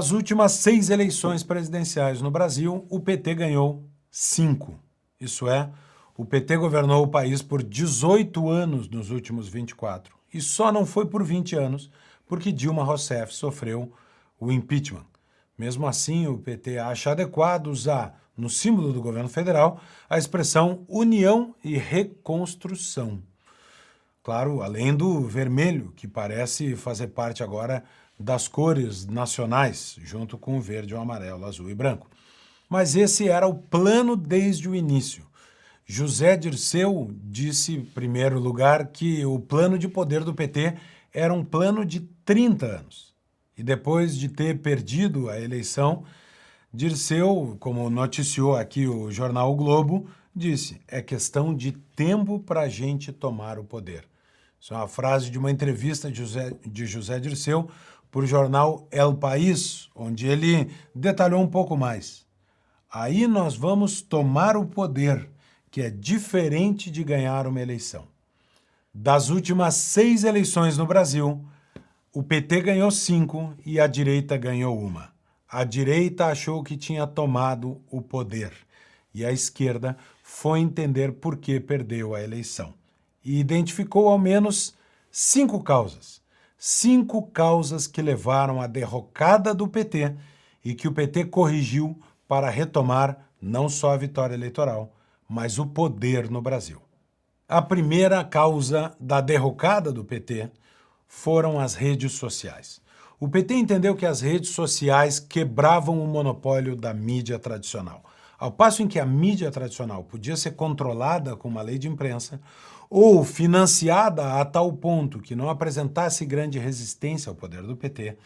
Das últimas seis eleições presidenciais no Brasil, o PT ganhou cinco. Isso é, o PT governou o país por 18 anos nos últimos 24. E só não foi por 20 anos, porque Dilma Rousseff sofreu o impeachment. Mesmo assim, o PT acha adequado usar no símbolo do governo federal a expressão união e reconstrução. Claro, além do vermelho, que parece fazer parte agora das cores nacionais, junto com o verde, o amarelo, azul e branco. Mas esse era o plano desde o início. José Dirceu disse, em primeiro lugar, que o plano de poder do PT era um plano de 30 anos. E depois de ter perdido a eleição, Dirceu, como noticiou aqui o jornal o Globo, disse: é questão de tempo para a gente tomar o poder. Isso é uma frase de uma entrevista de José, de José Dirceu o jornal El País, onde ele detalhou um pouco mais. Aí nós vamos tomar o poder, que é diferente de ganhar uma eleição. Das últimas seis eleições no Brasil, o PT ganhou cinco e a direita ganhou uma. A direita achou que tinha tomado o poder e a esquerda foi entender por que perdeu a eleição. E identificou ao menos cinco causas. Cinco causas que levaram à derrocada do PT e que o PT corrigiu para retomar não só a vitória eleitoral, mas o poder no Brasil. A primeira causa da derrocada do PT foram as redes sociais. O PT entendeu que as redes sociais quebravam o monopólio da mídia tradicional. Ao passo em que a mídia tradicional podia ser controlada com uma lei de imprensa ou financiada a tal ponto que não apresentasse grande resistência ao poder do PT,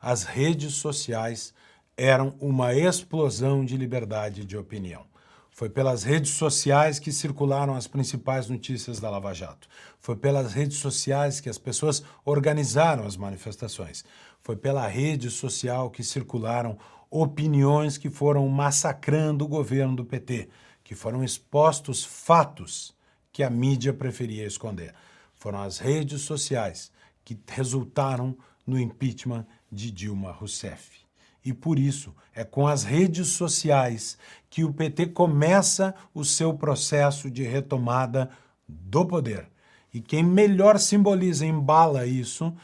as redes sociais eram uma explosão de liberdade de opinião. Foi pelas redes sociais que circularam as principais notícias da Lava Jato. Foi pelas redes sociais que as pessoas organizaram as manifestações. Foi pela rede social que circularam opiniões que foram massacrando o governo do PT, que foram expostos fatos que a mídia preferia esconder. Foram as redes sociais que resultaram no impeachment de Dilma Rousseff. E por isso é com as redes sociais que o PT começa o seu processo de retomada do poder. E quem melhor simboliza e embala isso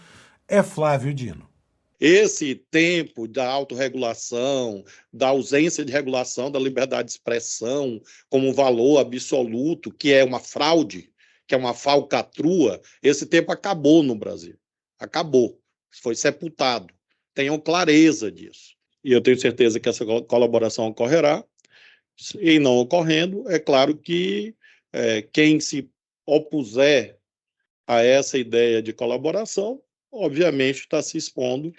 é Flávio Dino. Esse tempo da autorregulação, da ausência de regulação da liberdade de expressão como valor absoluto, que é uma fraude, que é uma falcatrua, esse tempo acabou no Brasil. Acabou. Foi sepultado. Tenham clareza disso. E eu tenho certeza que essa colaboração ocorrerá. E não ocorrendo, é claro que é, quem se opuser a essa ideia de colaboração, obviamente está se expondo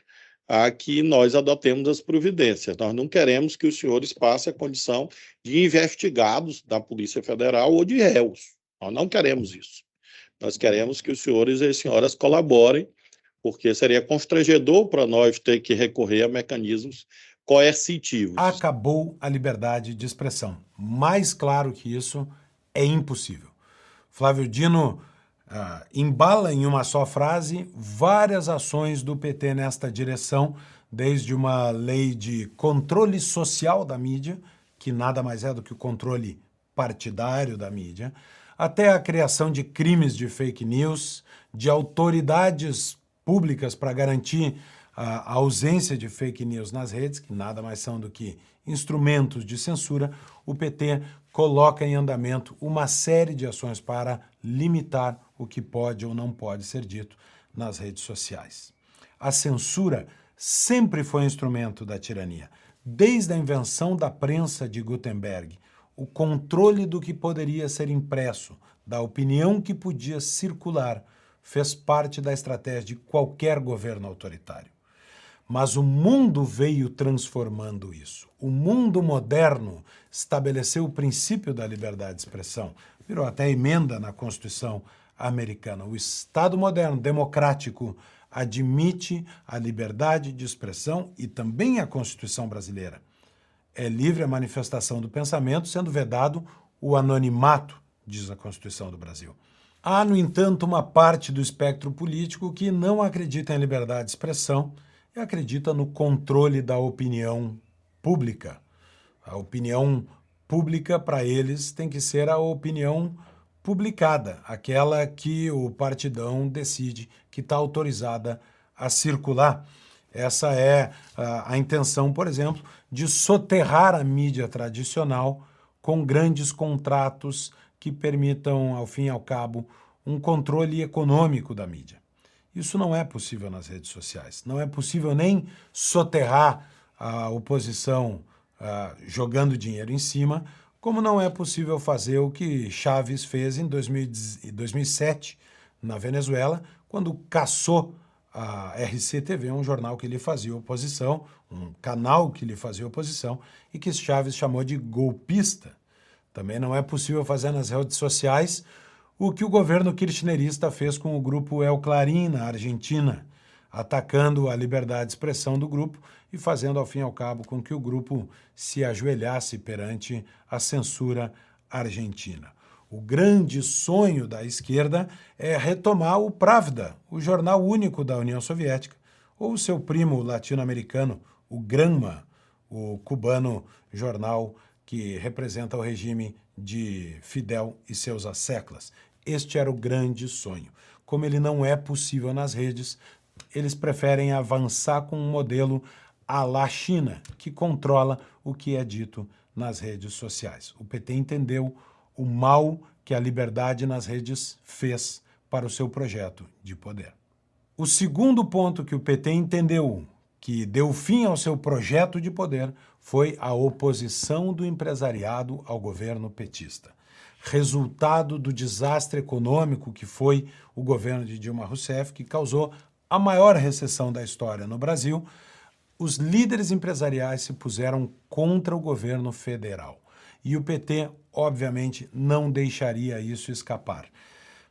a que nós adotemos as providências. Nós não queremos que os senhores passem a condição de investigados da Polícia Federal ou de réus. Nós não queremos isso. Nós queremos que os senhores e as senhoras colaborem porque seria constrangedor para nós ter que recorrer a mecanismos coercitivos. Acabou a liberdade de expressão. Mais claro que isso é impossível. Flávio Dino uh, embala em uma só frase várias ações do PT nesta direção, desde uma lei de controle social da mídia, que nada mais é do que o controle partidário da mídia, até a criação de crimes de fake news, de autoridades públicas para garantir a ausência de fake news nas redes, que nada mais são do que instrumentos de censura, o PT coloca em andamento uma série de ações para limitar o que pode ou não pode ser dito nas redes sociais. A censura sempre foi instrumento da tirania. Desde a invenção da prensa de Gutenberg, o controle do que poderia ser impresso, da opinião que podia circular, fez parte da estratégia de qualquer governo autoritário. Mas o mundo veio transformando isso. O mundo moderno estabeleceu o princípio da liberdade de expressão, virou até emenda na Constituição americana. O Estado moderno, democrático, admite a liberdade de expressão e também a Constituição brasileira. É livre a manifestação do pensamento, sendo vedado o anonimato, diz a Constituição do Brasil. Há, no entanto, uma parte do espectro político que não acredita em liberdade de expressão e acredita no controle da opinião pública. A opinião pública para eles tem que ser a opinião publicada, aquela que o partidão decide que está autorizada a circular. Essa é a, a, intenção, por exemplo, de soterrar a mídia tradicional com grandes contratos que permitam, ao fim e ao cabo, um controle econômico da mídia. Isso não é possível nas redes sociais. Não é possível nem soterrar a oposição uh, jogando dinheiro em cima, como não é possível fazer o que Chaves fez em 2007 na Venezuela, quando caçou a RCTV, um jornal que lhe fazia oposição, um canal que lhe fazia oposição, e que Chaves chamou de golpista. Também não é possível fazer nas redes sociais o que o governo kirchnerista fez com o grupo El Clarín na Argentina, atacando a liberdade de expressão do grupo e fazendo, ao fim e ao cabo, com que o grupo se ajoelhasse perante a censura argentina. O grande sonho da esquerda é retomar o Pravda, o jornal único da União Soviética, ou seu primo latino-americano, o Granma, o cubano jornal que representa o regime de Fidel e seus asseclas. Este era o grande sonho. Como ele não é possível nas redes, eles preferem avançar com um modelo à la China, que controla o que é dito nas redes sociais. O PT entendeu o mal que a liberdade nas redes fez para o seu projeto de poder. O segundo ponto que o PT entendeu que deu fim ao seu projeto de poder foi a oposição do empresariado ao governo petista. Resultado do desastre econômico que foi o governo de Dilma Rousseff, que causou a maior recessão da história no Brasil, os líderes empresariais se puseram contra o governo federal. E o PT, obviamente, não deixaria isso escapar.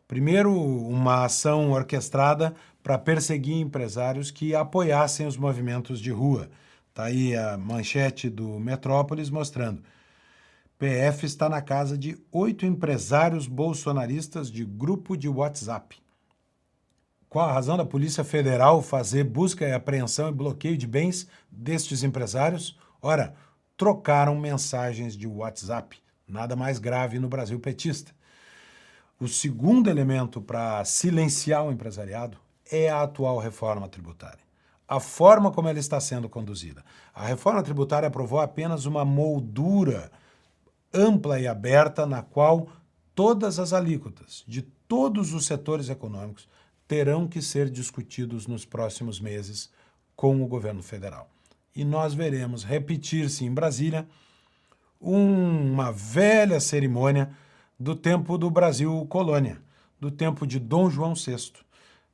Primeiro, uma ação orquestrada para perseguir empresários que apoiassem os movimentos de rua. Está aí a manchete do Metrópolis mostrando. PF está na casa de oito empresários bolsonaristas de grupo de WhatsApp. Qual a razão da Polícia Federal fazer busca e apreensão e bloqueio de bens destes empresários? Ora, trocaram mensagens de WhatsApp. Nada mais grave no Brasil petista. O segundo elemento para silenciar o empresariado é a atual reforma tributária. A forma como ela está sendo conduzida. A reforma tributária aprovou apenas uma moldura ampla e aberta na qual todas as alíquotas de todos os setores econômicos terão que ser discutidos nos próximos meses com o governo federal e nós veremos repetir-se em Brasília uma velha cerimônia do tempo do Brasil colônia, do tempo de Dom João VI,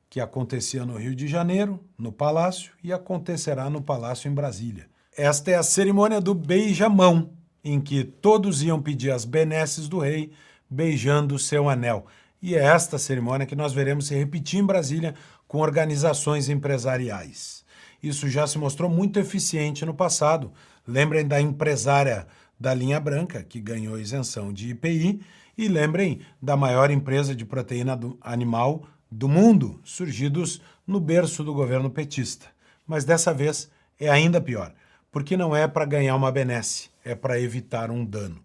que acontecia no Rio de Janeiro, no Palácio, e acontecerá no Palácio em Brasília. Esta é a cerimônia do beijamão, em que todos iam pedir as benesses do rei, beijando seu anel. E é esta cerimônia que nós veremos se repetir em Brasília com organizações empresariais. Isso já se mostrou muito eficiente no passado. Lembrem da empresária da linha branca, que ganhou isenção de IPI, e lembrem da maior empresa de proteína animal do mundo, surgidos no berço do governo petista. Mas dessa vez é ainda pior, porque não é para ganhar uma benesse, é para evitar um dano.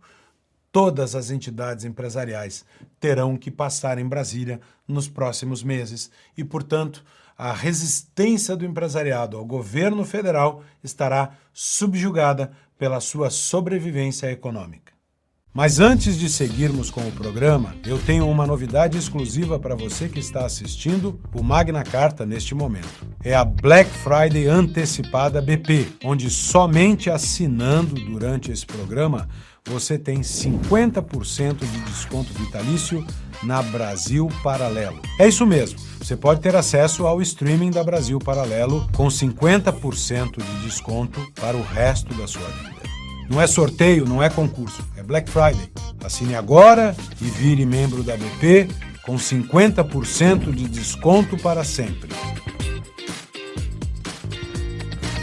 Todas as entidades empresariais terão que passar em Brasília nos próximos meses e, portanto, a resistência do empresariado ao governo federal estará subjugada pela sua sobrevivência econômica. Mas antes de seguirmos com o programa, eu tenho uma novidade exclusiva para você que está assistindo o Magna Carta neste momento. É a Black Friday antecipada BP, onde somente assinando durante esse programa você tem 50% de desconto vitalício na Brasil Paralelo. É isso mesmo. Você pode ter acesso ao streaming da Brasil Paralelo com 50% de desconto para o resto da sua vida. Não é sorteio, não é concurso, é Black Friday. Assine agora e vire membro da BP com 50% de desconto para sempre.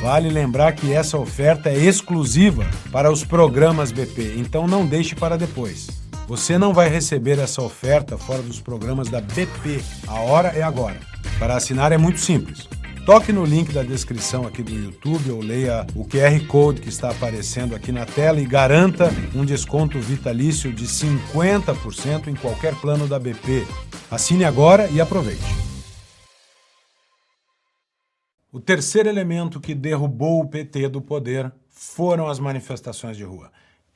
Vale lembrar que essa oferta é exclusiva para os programas BP, então não deixe para depois. Você não vai receber essa oferta fora dos programas da BP. A hora é agora. Para assinar é muito simples. toque no link da descrição aqui do YouTube ou leia o QR Code que está aparecendo aqui na tela e garanta um desconto vitalício de 50% em qualquer plano da BP. Assine agora e aproveite. O terceiro elemento que derrubou o PT do poder foram as manifestações de rua.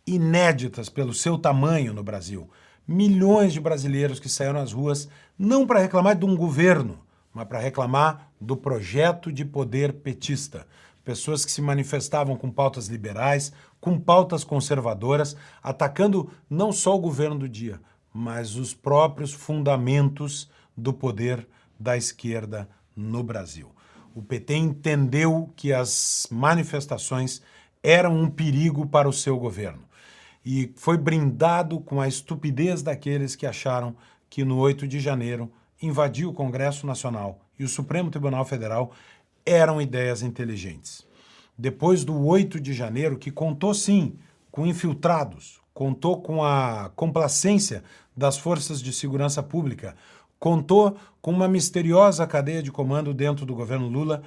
Inéditas pelo seu tamanho no Brasil. Milhões de brasileiros que saíram às ruas não para reclamar de um governo, mas para reclamar do projeto de poder petista. Pessoas que se manifestavam com pautas liberais, com pautas conservadoras, atacando não só o governo do dia, mas os próprios fundamentos do poder da esquerda no Brasil. O PT entendeu que as manifestações eram um perigo para o seu governo e foi brindado com a estupidez daqueles que acharam que no 8 de janeiro invadir o Congresso Nacional e o Supremo Tribunal Federal eram ideias inteligentes. Depois do 8 de janeiro, que contou sim com infiltrados, contou com a complacência das forças de segurança pública, contou com uma misteriosa cadeia de comando dentro do governo Lula,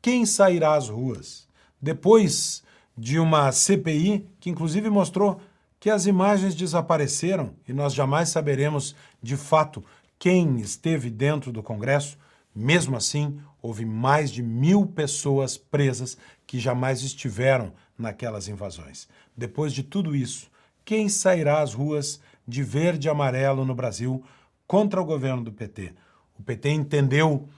quem sairá às ruas? Depois de uma CPI que inclusive mostrou que as imagens desapareceram e nós jamais saberemos de fato quem esteve dentro do Congresso, mesmo assim, houve mais de mil pessoas presas que jamais estiveram naquelas invasões. Depois de tudo isso, quem sairá às ruas de verde e amarelo no Brasil contra o governo do PT? O PT entendeu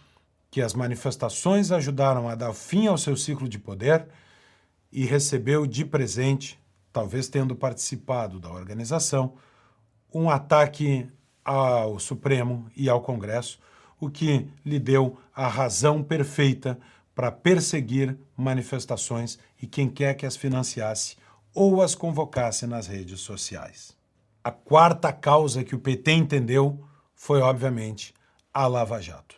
que as manifestações ajudaram a dar fim ao seu ciclo de poder e recebeu de presente, talvez tendo participado da organização, um ataque ao Supremo e ao Congresso, o que lhe deu a razão perfeita para perseguir manifestações e quem quer que as financiasse ou as convocasse nas redes sociais. A quarta causa que o PT entendeu foi, obviamente, a Lava Jato.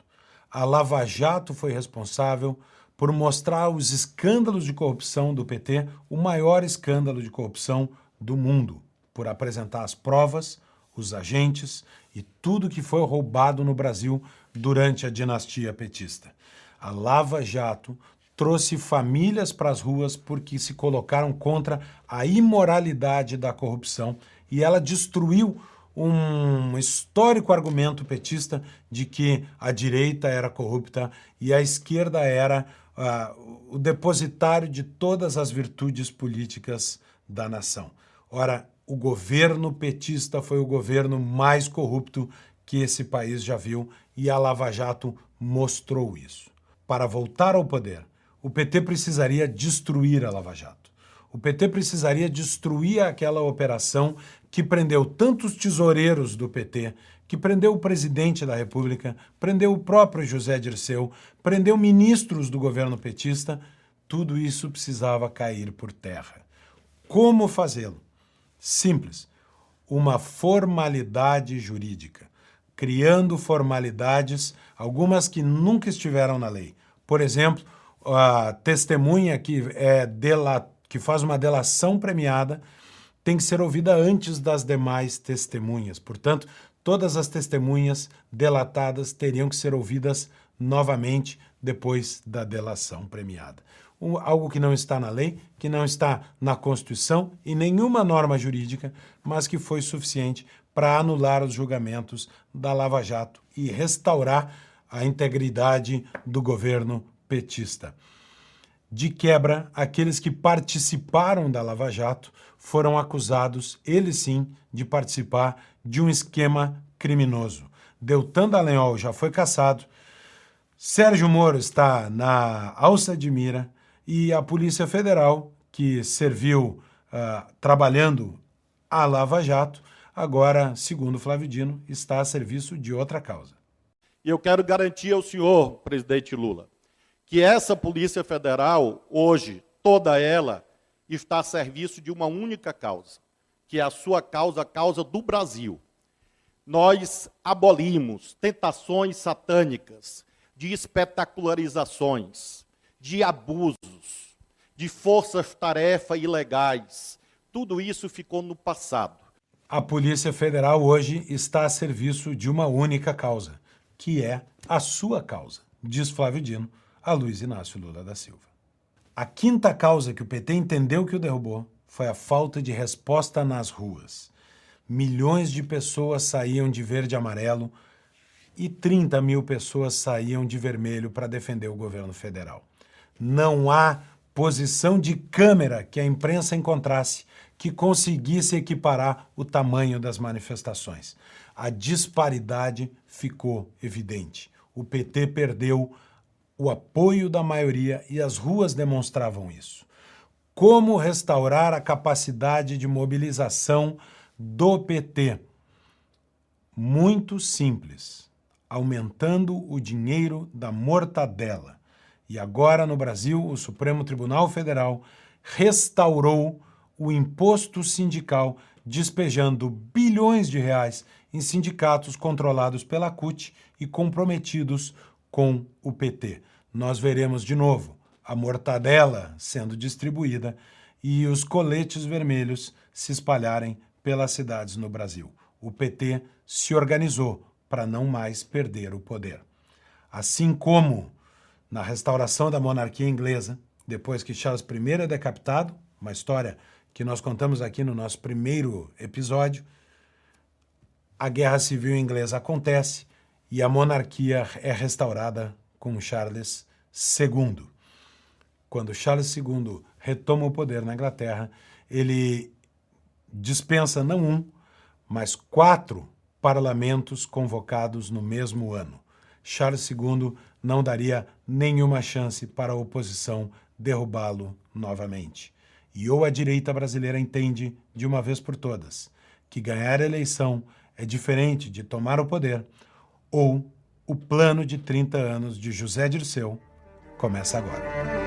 A Lava Jato foi responsável por mostrar os escândalos de corrupção do PT, o maior escândalo de corrupção do mundo, por apresentar as provas, os agentes e tudo que foi roubado no Brasil durante a dinastia petista. A Lava Jato trouxe famílias para as ruas porque se colocaram contra a imoralidade da corrupção e ela destruiu um histórico argumento petista de que a direita era corrupta e a esquerda era uh, o depositário de todas as virtudes políticas da nação. Ora, o governo petista foi o governo mais corrupto que esse país já viu e a Lava Jato mostrou isso. Para voltar ao poder, o PT precisaria destruir a Lava Jato. O PT precisaria destruir aquela operação que prendeu tantos tesoureiros do PT, que prendeu o presidente da República, prendeu o próprio José Dirceu, prendeu ministros do governo petista. Tudo isso precisava cair por terra. Como fazê-lo? Simples. Uma formalidade jurídica, criando formalidades, algumas que nunca estiveram na lei. Por exemplo, a testemunha que, é dela, que faz uma delação premiada tem que ser ouvida antes das demais testemunhas. Portanto, todas as testemunhas delatadas teriam que ser ouvidas novamente depois da delação premiada um, algo que não está na lei, que não está na Constituição e nenhuma norma jurídica, mas que foi suficiente para anular os julgamentos da Lava Jato e restaurar a integridade do governo petista. De quebra, aqueles que participaram da Lava Jato foram acusados, eles sim, de participar de um esquema criminoso. Deltan Dallagnol já foi caçado, Sérgio Moro está na alça de mira, e a Polícia Federal, que serviu uh, trabalhando a Lava Jato, agora, segundo Flávio Dino, está a serviço de outra causa. E eu quero garantir ao senhor, presidente Lula, que essa Polícia Federal, hoje, toda ela, está a serviço de uma única causa, que é a sua causa, a causa do Brasil. Nós abolimos tentações satânicas de espetacularizações, de abusos, de forças-tarefa ilegais. Tudo isso ficou no passado. A Polícia Federal hoje está a serviço de uma única causa, que é a sua causa, diz Flávio Dino, a Luiz Inácio Lula da Silva. A quinta causa que o PT entendeu que o derrubou foi a falta de resposta nas ruas. Milhões de pessoas saíam de verde e amarelo e 30 mil pessoas saíam de vermelho para defender o governo federal. Não há posição de câmera que a imprensa encontrasse que conseguisse equiparar o tamanho das manifestações. A disparidade ficou evidente. O PT perdeu o apoio da maioria e as ruas demonstravam isso. Como restaurar a capacidade de mobilização do PT? Muito simples, aumentando o dinheiro da mortadela. E agora no Brasil, o Supremo Tribunal Federal restaurou o imposto sindical, despejando bilhões de reais em sindicatos controlados pela CUT e comprometidos com o PT. Nós veremos de novo a mortadela sendo distribuída e os coletes vermelhos se espalharem pelas cidades no Brasil. O PT se organizou para não mais perder o poder. Assim como na restauração da monarquia inglesa, depois que Charles I é decapitado, uma história que nós contamos aqui no nosso primeiro episódio, a Guerra Civil Inglesa acontece e a monarquia é restaurada com Charles II. Quando Charles II retoma o poder na Inglaterra, ele dispensa não um, mas quatro parlamentos convocados no mesmo ano. Charles II não daria nenhuma chance para a oposição derrubá-lo novamente. E ou a direita brasileira entende, de uma vez por todas, que ganhar a eleição é diferente de tomar o poder, ou o plano de 30 anos de José Dirceu começa agora.